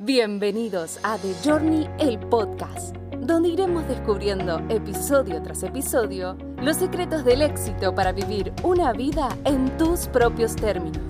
Bienvenidos a The Journey, el podcast, donde iremos descubriendo episodio tras episodio los secretos del éxito para vivir una vida en tus propios términos.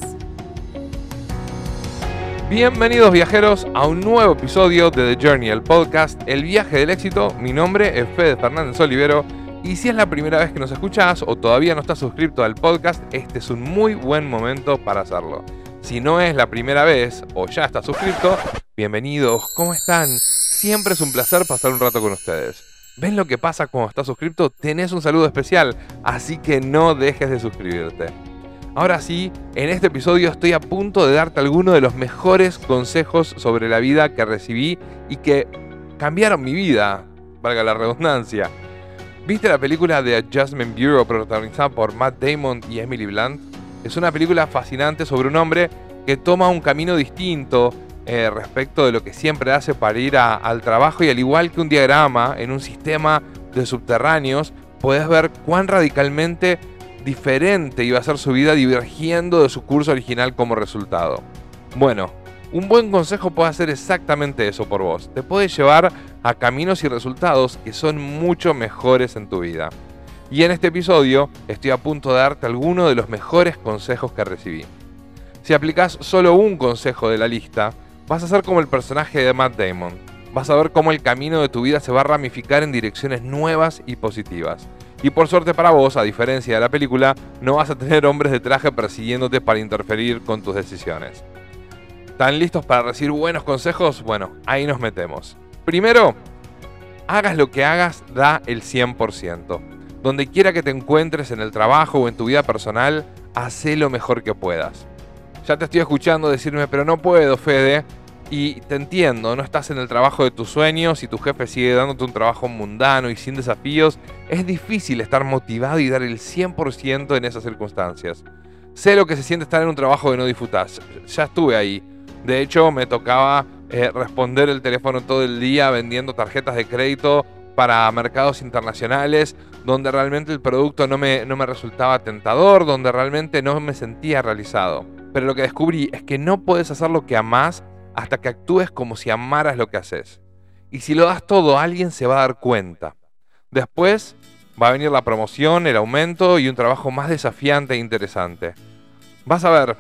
Bienvenidos viajeros a un nuevo episodio de The Journey, el podcast, el viaje del éxito. Mi nombre es Fede Fernández Olivero y si es la primera vez que nos escuchás o todavía no estás suscrito al podcast, este es un muy buen momento para hacerlo. Si no es la primera vez o ya estás suscrito, bienvenidos, ¿cómo están? Siempre es un placer pasar un rato con ustedes. ¿Ven lo que pasa cuando estás suscrito? Tenés un saludo especial, así que no dejes de suscribirte. Ahora sí, en este episodio estoy a punto de darte algunos de los mejores consejos sobre la vida que recibí y que cambiaron mi vida, valga la redundancia. ¿Viste la película The Adjustment Bureau protagonizada por Matt Damon y Emily Blunt? Es una película fascinante sobre un hombre que toma un camino distinto eh, respecto de lo que siempre hace para ir al trabajo y al igual que un diagrama en un sistema de subterráneos, puedes ver cuán radicalmente diferente iba a ser su vida divergiendo de su curso original como resultado. Bueno, un buen consejo puede hacer exactamente eso por vos. Te puede llevar a caminos y resultados que son mucho mejores en tu vida. Y en este episodio estoy a punto de darte algunos de los mejores consejos que recibí. Si aplicas solo un consejo de la lista, vas a ser como el personaje de Matt Damon. Vas a ver cómo el camino de tu vida se va a ramificar en direcciones nuevas y positivas. Y por suerte para vos, a diferencia de la película, no vas a tener hombres de traje persiguiéndote para interferir con tus decisiones. ¿Están listos para recibir buenos consejos? Bueno, ahí nos metemos. Primero, hagas lo que hagas, da el 100%. Donde quiera que te encuentres en el trabajo o en tu vida personal, haz lo mejor que puedas. Ya te estoy escuchando decirme, pero no puedo, Fede. Y te entiendo, no estás en el trabajo de tus sueños y tu jefe sigue dándote un trabajo mundano y sin desafíos. Es difícil estar motivado y dar el 100% en esas circunstancias. Sé lo que se siente estar en un trabajo que no disfrutas. Ya estuve ahí de hecho, me tocaba eh, responder el teléfono todo el día vendiendo tarjetas de crédito para mercados internacionales, donde realmente el producto no me, no me resultaba tentador, donde realmente no me sentía realizado. Pero lo que descubrí es que no puedes hacer lo que amás hasta que actúes como si amaras lo que haces. Y si lo das todo, alguien se va a dar cuenta. Después va a venir la promoción, el aumento y un trabajo más desafiante e interesante. Vas a ver,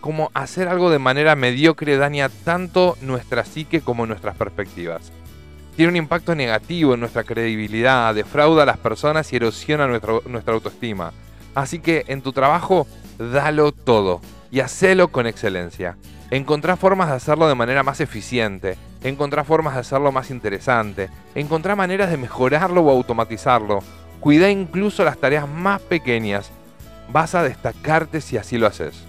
como hacer algo de manera mediocre daña tanto nuestra psique como nuestras perspectivas. Tiene un impacto negativo en nuestra credibilidad, defrauda a las personas y erosiona nuestra autoestima. Así que en tu trabajo, dalo todo y hacelo con excelencia. Encontrá formas de hacerlo de manera más eficiente, encontrá formas de hacerlo más interesante, encontrá maneras de mejorarlo o automatizarlo. Cuida incluso las tareas más pequeñas. Vas a destacarte si así lo haces.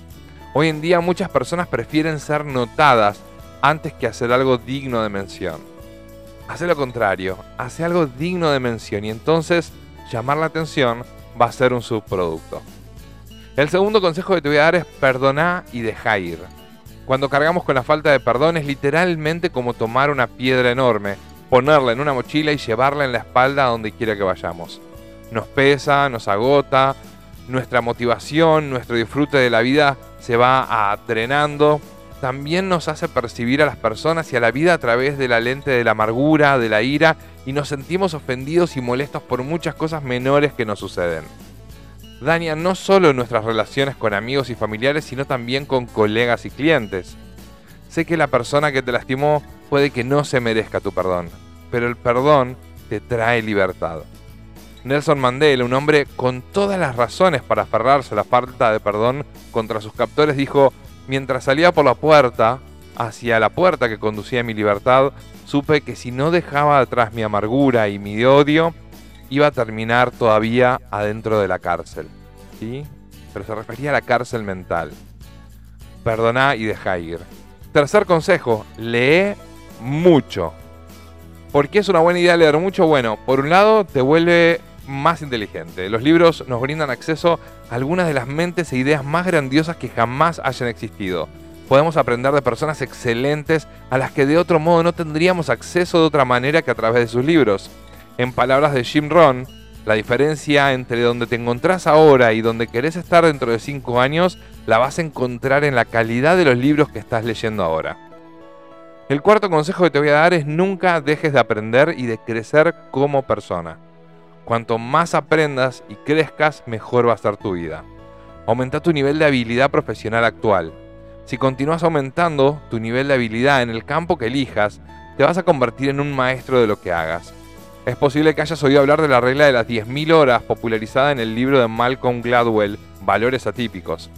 Hoy en día muchas personas prefieren ser notadas antes que hacer algo digno de mención. Hace lo contrario, hace algo digno de mención y entonces llamar la atención va a ser un subproducto. El segundo consejo que te voy a dar es perdonar y dejar ir. Cuando cargamos con la falta de perdón es literalmente como tomar una piedra enorme, ponerla en una mochila y llevarla en la espalda a donde quiera que vayamos. Nos pesa, nos agota, nuestra motivación, nuestro disfrute de la vida se va drenando, también nos hace percibir a las personas y a la vida a través de la lente de la amargura, de la ira, y nos sentimos ofendidos y molestos por muchas cosas menores que nos suceden. Daña no solo nuestras relaciones con amigos y familiares, sino también con colegas y clientes. Sé que la persona que te lastimó puede que no se merezca tu perdón, pero el perdón te trae libertad. Nelson Mandela, un hombre con todas las razones para aferrarse a la falta de perdón contra sus captores, dijo, mientras salía por la puerta, hacia la puerta que conducía a mi libertad, supe que si no dejaba atrás mi amargura y mi odio, iba a terminar todavía adentro de la cárcel. ¿Sí? Pero se refería a la cárcel mental. Perdoná y deja ir. Tercer consejo, lee mucho. ¿Por qué es una buena idea leer mucho? Bueno, por un lado te vuelve más inteligente. Los libros nos brindan acceso a algunas de las mentes e ideas más grandiosas que jamás hayan existido. Podemos aprender de personas excelentes a las que de otro modo no tendríamos acceso de otra manera que a través de sus libros. En palabras de Jim Rohn, la diferencia entre donde te encontrás ahora y donde querés estar dentro de 5 años la vas a encontrar en la calidad de los libros que estás leyendo ahora. El cuarto consejo que te voy a dar es nunca dejes de aprender y de crecer como persona. Cuanto más aprendas y crezcas, mejor va a estar tu vida. Aumenta tu nivel de habilidad profesional actual. Si continúas aumentando tu nivel de habilidad en el campo que elijas, te vas a convertir en un maestro de lo que hagas. Es posible que hayas oído hablar de la regla de las 10.000 horas popularizada en el libro de Malcolm Gladwell, Valores Atípicos.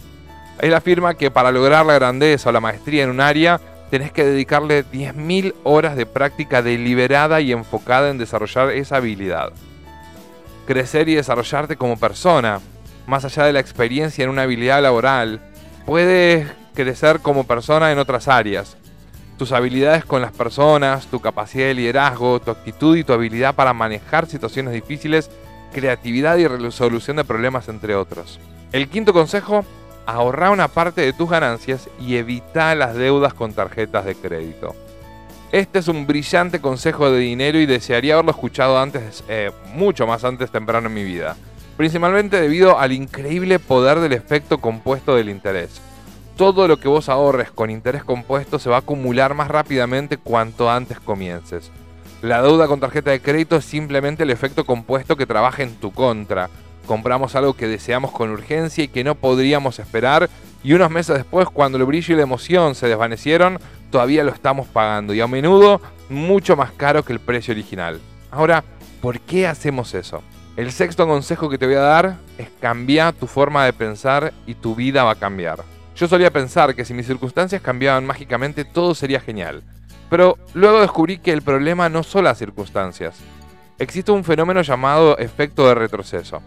Él afirma que para lograr la grandeza o la maestría en un área, tenés que dedicarle 10.000 horas de práctica deliberada y enfocada en desarrollar esa habilidad. Crecer y desarrollarte como persona, más allá de la experiencia en una habilidad laboral, puedes crecer como persona en otras áreas. Tus habilidades con las personas, tu capacidad de liderazgo, tu actitud y tu habilidad para manejar situaciones difíciles, creatividad y resolución de problemas, entre otros. El quinto consejo ahorra una parte de tus ganancias y evita las deudas con tarjetas de crédito. Este es un brillante consejo de dinero y desearía haberlo escuchado antes, eh, mucho más antes temprano en mi vida, principalmente debido al increíble poder del efecto compuesto del interés. Todo lo que vos ahorres con interés compuesto se va a acumular más rápidamente cuanto antes comiences. La deuda con tarjeta de crédito es simplemente el efecto compuesto que trabaja en tu contra, compramos algo que deseamos con urgencia y que no podríamos esperar y unos meses después cuando el brillo y la emoción se desvanecieron todavía lo estamos pagando y a menudo mucho más caro que el precio original. Ahora, ¿por qué hacemos eso? El sexto consejo que te voy a dar es cambiar tu forma de pensar y tu vida va a cambiar. Yo solía pensar que si mis circunstancias cambiaban mágicamente todo sería genial, pero luego descubrí que el problema no son las circunstancias. Existe un fenómeno llamado efecto de retroceso.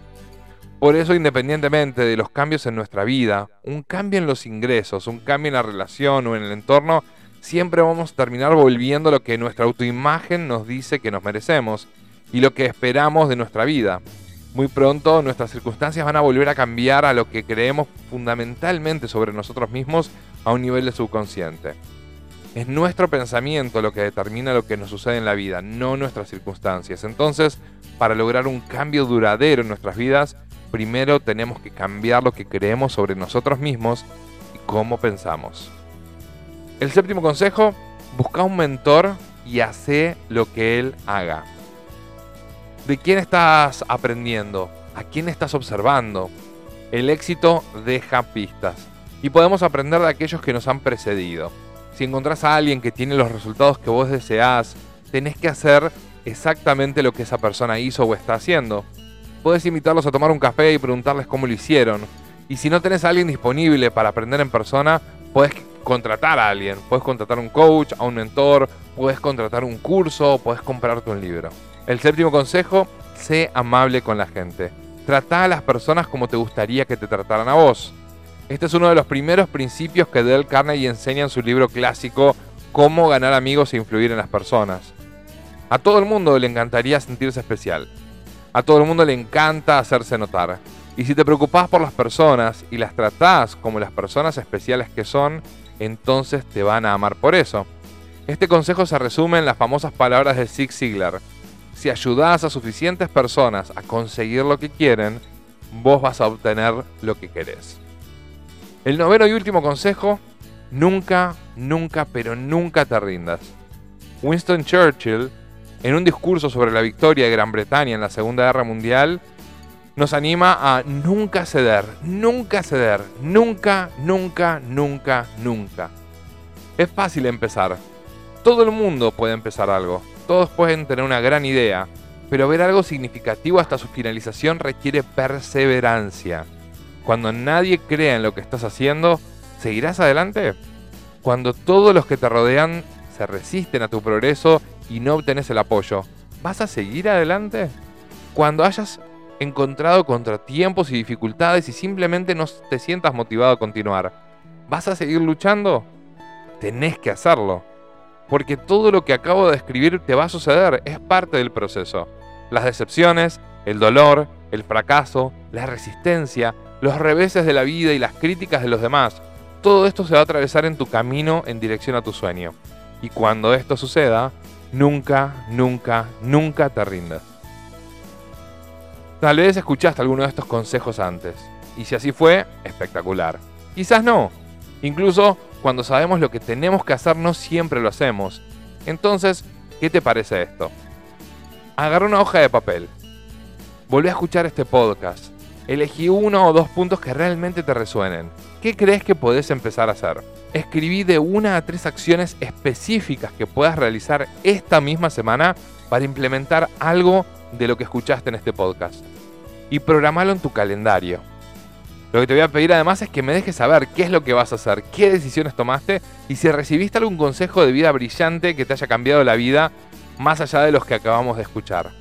Por eso, independientemente de los cambios en nuestra vida, un cambio en los ingresos, un cambio en la relación o en el entorno, siempre vamos a terminar volviendo a lo que nuestra autoimagen nos dice que nos merecemos y lo que esperamos de nuestra vida. Muy pronto nuestras circunstancias van a volver a cambiar a lo que creemos fundamentalmente sobre nosotros mismos a un nivel de subconsciente. Es nuestro pensamiento lo que determina lo que nos sucede en la vida, no nuestras circunstancias. Entonces, para lograr un cambio duradero en nuestras vidas, primero tenemos que cambiar lo que creemos sobre nosotros mismos y cómo pensamos. El séptimo consejo, busca un mentor y hace lo que él haga. ¿De quién estás aprendiendo? ¿A quién estás observando? El éxito deja pistas y podemos aprender de aquellos que nos han precedido. Si encontrás a alguien que tiene los resultados que vos deseás, tenés que hacer exactamente lo que esa persona hizo o está haciendo podés invitarlos a tomar un café y preguntarles cómo lo hicieron. Y si no tenés a alguien disponible para aprender en persona, podés contratar a alguien. Puedes contratar a un coach, a un mentor, puedes contratar un curso, puedes comprarte un libro. El séptimo consejo, sé amable con la gente. Trata a las personas como te gustaría que te trataran a vos. Este es uno de los primeros principios que Dale Carnegie enseña en su libro clásico Cómo ganar amigos e influir en las personas. A todo el mundo le encantaría sentirse especial. A todo el mundo le encanta hacerse notar. Y si te preocupas por las personas y las tratás como las personas especiales que son, entonces te van a amar por eso. Este consejo se resume en las famosas palabras de Zig Ziglar. Si ayudas a suficientes personas a conseguir lo que quieren, vos vas a obtener lo que querés. El noveno y último consejo, nunca, nunca, pero nunca te rindas. Winston Churchill en un discurso sobre la victoria de Gran Bretaña en la Segunda Guerra Mundial, nos anima a nunca ceder, nunca ceder, nunca, nunca, nunca, nunca. Es fácil empezar. Todo el mundo puede empezar algo. Todos pueden tener una gran idea, pero ver algo significativo hasta su finalización requiere perseverancia. Cuando nadie crea en lo que estás haciendo, ¿seguirás adelante? Cuando todos los que te rodean se resisten a tu progreso y no obtenés el apoyo, ¿vas a seguir adelante? Cuando hayas encontrado contratiempos y dificultades y simplemente no te sientas motivado a continuar, ¿vas a seguir luchando? Tenés que hacerlo. Porque todo lo que acabo de describir te va a suceder, es parte del proceso. Las decepciones, el dolor, el fracaso, la resistencia, los reveses de la vida y las críticas de los demás, todo esto se va a atravesar en tu camino en dirección a tu sueño. Y cuando esto suceda, nunca, nunca, nunca te rindas. Tal vez escuchaste alguno de estos consejos antes, y si así fue, espectacular. Quizás no. Incluso cuando sabemos lo que tenemos que hacer no siempre lo hacemos. Entonces, ¿qué te parece esto? Agarra una hoja de papel. Volví a escuchar este podcast. Elegí uno o dos puntos que realmente te resuenen. ¿Qué crees que podés empezar a hacer? Escribí de una a tres acciones específicas que puedas realizar esta misma semana para implementar algo de lo que escuchaste en este podcast. Y programalo en tu calendario. Lo que te voy a pedir además es que me dejes saber qué es lo que vas a hacer, qué decisiones tomaste y si recibiste algún consejo de vida brillante que te haya cambiado la vida más allá de los que acabamos de escuchar.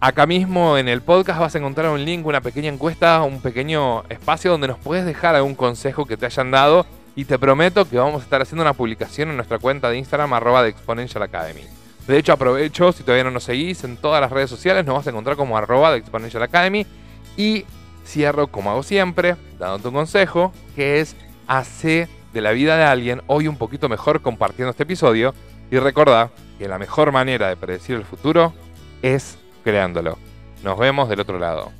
Acá mismo en el podcast vas a encontrar un link, una pequeña encuesta, un pequeño espacio donde nos puedes dejar algún consejo que te hayan dado y te prometo que vamos a estar haciendo una publicación en nuestra cuenta de Instagram arroba de Exponential Academy. De hecho aprovecho, si todavía no nos seguís en todas las redes sociales, nos vas a encontrar como arroba de Exponential Academy y cierro como hago siempre, dándote un consejo, que es hacer de la vida de alguien hoy un poquito mejor compartiendo este episodio y recordá que la mejor manera de predecir el futuro es creándolo. Nos vemos del otro lado.